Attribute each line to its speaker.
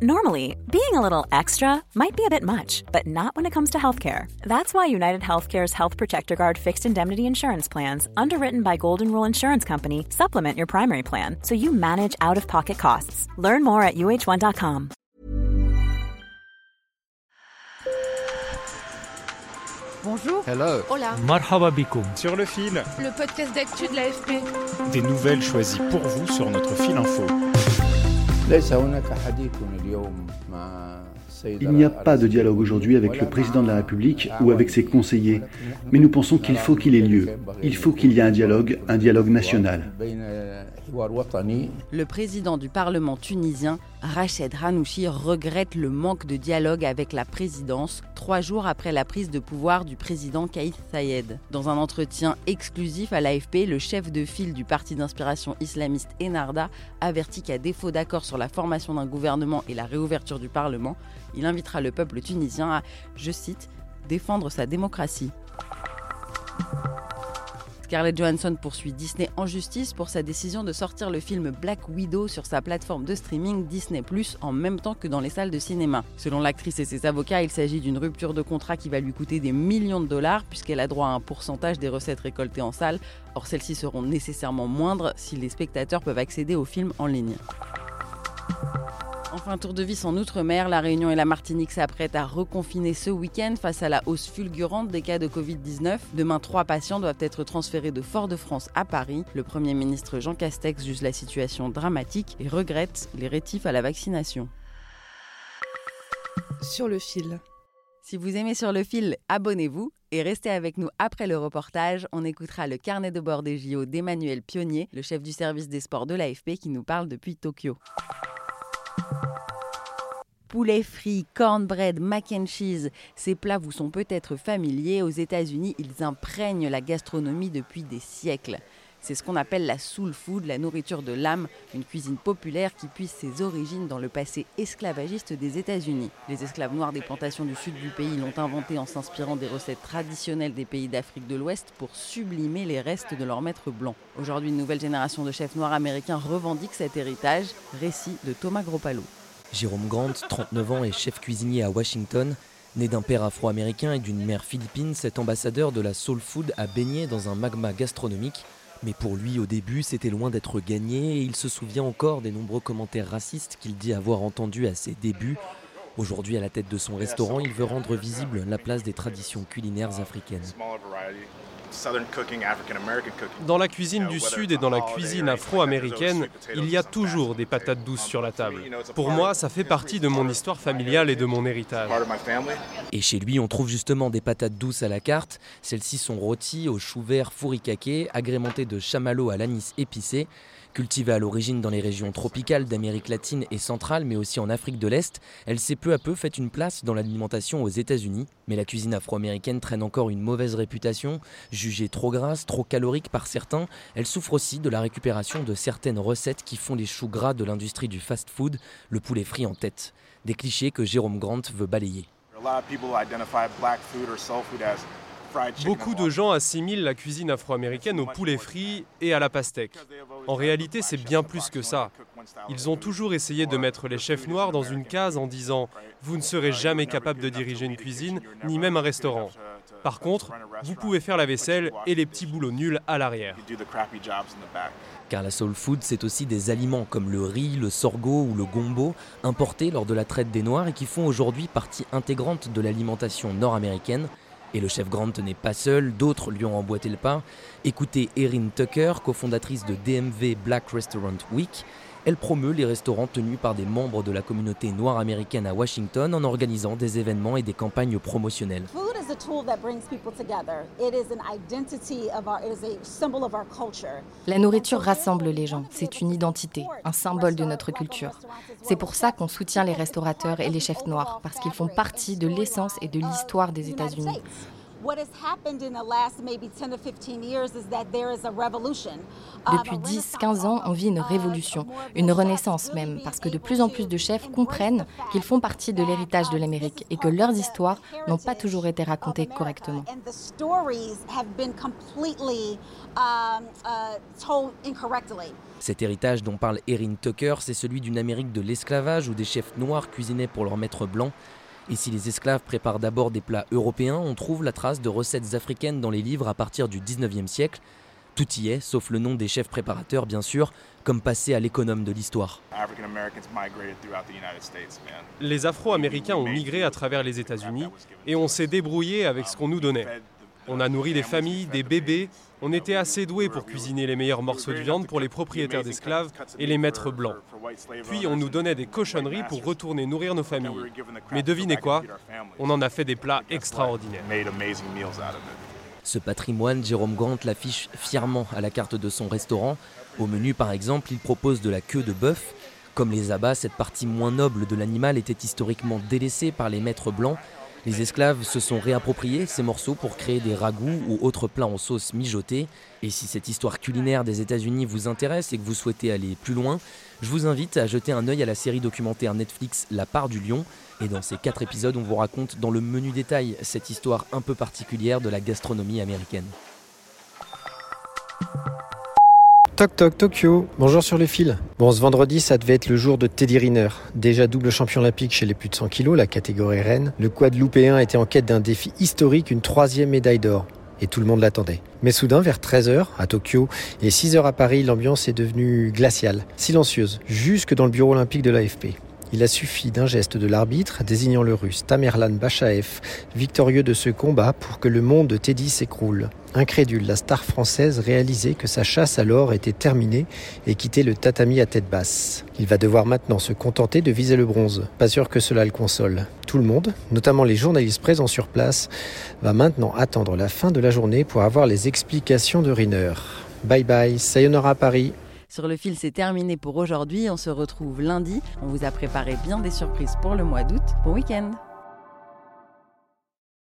Speaker 1: Normally, being a little extra might be a bit much, but not when it comes to healthcare. That's why United Healthcare's Health Protector Guard fixed indemnity insurance plans, underwritten by Golden Rule Insurance Company, supplement your primary plan so you manage out of pocket costs. Learn more at uh1.com.
Speaker 2: Bonjour.
Speaker 3: Hello.
Speaker 2: Hola.
Speaker 4: Marhaba bikoum.
Speaker 5: Sur le fil,
Speaker 2: Le podcast d'actu de l'AFP.
Speaker 5: des nouvelles choisies pour vous sur notre fil info.
Speaker 3: ليس هناك حديث اليوم مع
Speaker 6: Il n'y a pas de dialogue aujourd'hui avec le président de la République ou avec ses conseillers, mais nous pensons qu'il faut qu'il ait lieu. Il faut qu'il y ait un dialogue, un dialogue national.
Speaker 7: Le président du Parlement tunisien, Rached Hanouchi, regrette le manque de dialogue avec la présidence trois jours après la prise de pouvoir du président Kaïs Sayed. Dans un entretien exclusif à l'AFP, le chef de file du parti d'inspiration islamiste Enarda avertit qu'à défaut d'accord sur la formation d'un gouvernement et la réouverture du Parlement, il invitera le peuple tunisien à, je cite, défendre sa démocratie. Scarlett Johansson poursuit Disney en justice pour sa décision de sortir le film Black Widow sur sa plateforme de streaming Disney ⁇ en même temps que dans les salles de cinéma. Selon l'actrice et ses avocats, il s'agit d'une rupture de contrat qui va lui coûter des millions de dollars puisqu'elle a droit à un pourcentage des recettes récoltées en salle. Or, celles-ci seront nécessairement moindres si les spectateurs peuvent accéder au film en ligne. Enfin, tour de vis en Outre-mer, la Réunion et la Martinique s'apprêtent à reconfiner ce week-end face à la hausse fulgurante des cas de Covid-19. Demain, trois patients doivent être transférés de Fort-de-France à Paris. Le Premier ministre Jean Castex juge la situation dramatique et regrette les rétifs à la vaccination.
Speaker 2: Sur le fil.
Speaker 7: Si vous aimez sur le fil, abonnez-vous et restez avec nous après le reportage. On écoutera le carnet de bord des JO d'Emmanuel Pionnier, le chef du service des sports de l'AFP qui nous parle depuis Tokyo. Poulet frit, cornbread, mac and cheese, ces plats vous sont peut-être familiers. Aux États-Unis, ils imprègnent la gastronomie depuis des siècles. C'est ce qu'on appelle la soul food, la nourriture de l'âme, une cuisine populaire qui puise ses origines dans le passé esclavagiste des États-Unis. Les esclaves noirs des plantations du sud du pays l'ont inventé en s'inspirant des recettes traditionnelles des pays d'Afrique de l'Ouest pour sublimer les restes de leurs maîtres blancs. Aujourd'hui, une nouvelle génération de chefs noirs américains revendique cet héritage. Récit de Thomas Gropalo.
Speaker 8: Jérôme Grant, 39 ans, est chef cuisinier à Washington. Né d'un père afro-américain et d'une mère philippine, cet ambassadeur de la soul food a baigné dans un magma gastronomique. Mais pour lui, au début, c'était loin d'être gagné et il se souvient encore des nombreux commentaires racistes qu'il dit avoir entendus à ses débuts. Aujourd'hui, à la tête de son restaurant, il veut rendre visible la place des traditions culinaires africaines.
Speaker 9: Dans la cuisine du Sud et dans la cuisine afro-américaine, il y a toujours des patates douces sur la table. Pour moi, ça fait partie de mon histoire familiale et de mon héritage.
Speaker 8: Et chez lui, on trouve justement des patates douces à la carte. Celles-ci sont rôties au chou vert furikake, agrémentées de chamallow à l'anis épicé. Cultivée à l'origine dans les régions tropicales d'Amérique latine et centrale, mais aussi en Afrique de l'Est, elle s'est peu à peu fait une place dans l'alimentation aux États-Unis. Mais la cuisine afro-américaine traîne encore une mauvaise réputation. Jugée trop grasse, trop calorique par certains, elle souffre aussi de la récupération de certaines recettes qui font les choux gras de l'industrie du fast-food, le poulet frit en tête. Des clichés que Jérôme Grant veut balayer.
Speaker 9: Beaucoup de gens assimilent la cuisine afro-américaine au poulet frit et à la pastèque. En réalité, c'est bien plus que ça. Ils ont toujours essayé de mettre les chefs noirs dans une case en disant ⁇ Vous ne serez jamais capable de diriger une cuisine, ni même un restaurant. Par contre, vous pouvez faire la vaisselle et les petits boulots nuls à l'arrière.
Speaker 8: Car la soul food, c'est aussi des aliments comme le riz, le sorgho ou le gombo, importés lors de la traite des Noirs et qui font aujourd'hui partie intégrante de l'alimentation nord-américaine. Et le chef Grant n'est pas seul, d'autres lui ont emboîté le pas. Écoutez Erin Tucker, cofondatrice de DMV Black Restaurant Week. Elle promeut les restaurants tenus par des membres de la communauté noire américaine à Washington en organisant des événements et des campagnes promotionnelles.
Speaker 10: La nourriture rassemble les gens, c'est une identité, un symbole de notre culture. C'est pour ça qu'on soutient les restaurateurs et les chefs noirs, parce qu'ils font partie de l'essence et de l'histoire des États-Unis. Depuis 10-15 ans, on vit une révolution, une renaissance même, parce que de plus en plus de chefs comprennent qu'ils font partie de l'héritage de l'Amérique et que leurs histoires n'ont pas toujours été racontées correctement.
Speaker 8: Cet héritage dont parle Erin Tucker, c'est celui d'une Amérique de l'esclavage où des chefs noirs cuisinaient pour leurs maîtres blancs. Et si les esclaves préparent d'abord des plats européens, on trouve la trace de recettes africaines dans les livres à partir du 19e siècle. Tout y est, sauf le nom des chefs préparateurs, bien sûr, comme passé à l'économe de l'histoire.
Speaker 9: Les Afro-Américains ont migré à travers les États-Unis et on s'est débrouillé avec ce qu'on nous donnait. On a nourri des familles, des bébés. On était assez doués pour cuisiner les meilleurs morceaux de viande pour les propriétaires d'esclaves et les maîtres blancs. Puis on nous donnait des cochonneries pour retourner nourrir nos familles. Mais devinez quoi? On en a fait des plats extraordinaires.
Speaker 8: Ce patrimoine, Jérôme Grant l'affiche fièrement à la carte de son restaurant. Au menu, par exemple, il propose de la queue de bœuf. Comme les abats, cette partie moins noble de l'animal était historiquement délaissée par les maîtres blancs les esclaves se sont réappropriés ces morceaux pour créer des ragoûts ou autres plats en sauce mijotée. Et si cette histoire culinaire des États-Unis vous intéresse et que vous souhaitez aller plus loin, je vous invite à jeter un œil à la série documentaire Netflix La part du lion. Et dans ces quatre épisodes, on vous raconte dans le menu détail cette histoire un peu particulière de la gastronomie américaine.
Speaker 4: Toc toc Tokyo, bonjour sur le fil. Bon, ce vendredi, ça devait être le jour de Teddy Riner. Déjà double champion olympique chez les plus de 100 kilos, la catégorie reine. Le Guadeloupéen était en quête d'un défi historique, une troisième médaille d'or. Et tout le monde l'attendait. Mais soudain, vers 13h à Tokyo et 6h à Paris, l'ambiance est devenue glaciale, silencieuse, jusque dans le bureau olympique de l'AFP. Il a suffi d'un geste de l'arbitre désignant le russe Tamerlan Bachaev, victorieux de ce combat, pour que le monde de Teddy s'écroule. Incrédule, la star française réalisait que sa chasse à l'or était terminée et quittait le tatami à tête basse. Il va devoir maintenant se contenter de viser le bronze. Pas sûr que cela le console. Tout le monde, notamment les journalistes présents sur place, va maintenant attendre la fin de la journée pour avoir les explications de Riner. Bye bye, sayonara Paris.
Speaker 7: Sur le fil, c'est terminé pour aujourd'hui. On se retrouve lundi. On vous a préparé bien des surprises pour le mois d'août. Bon week-end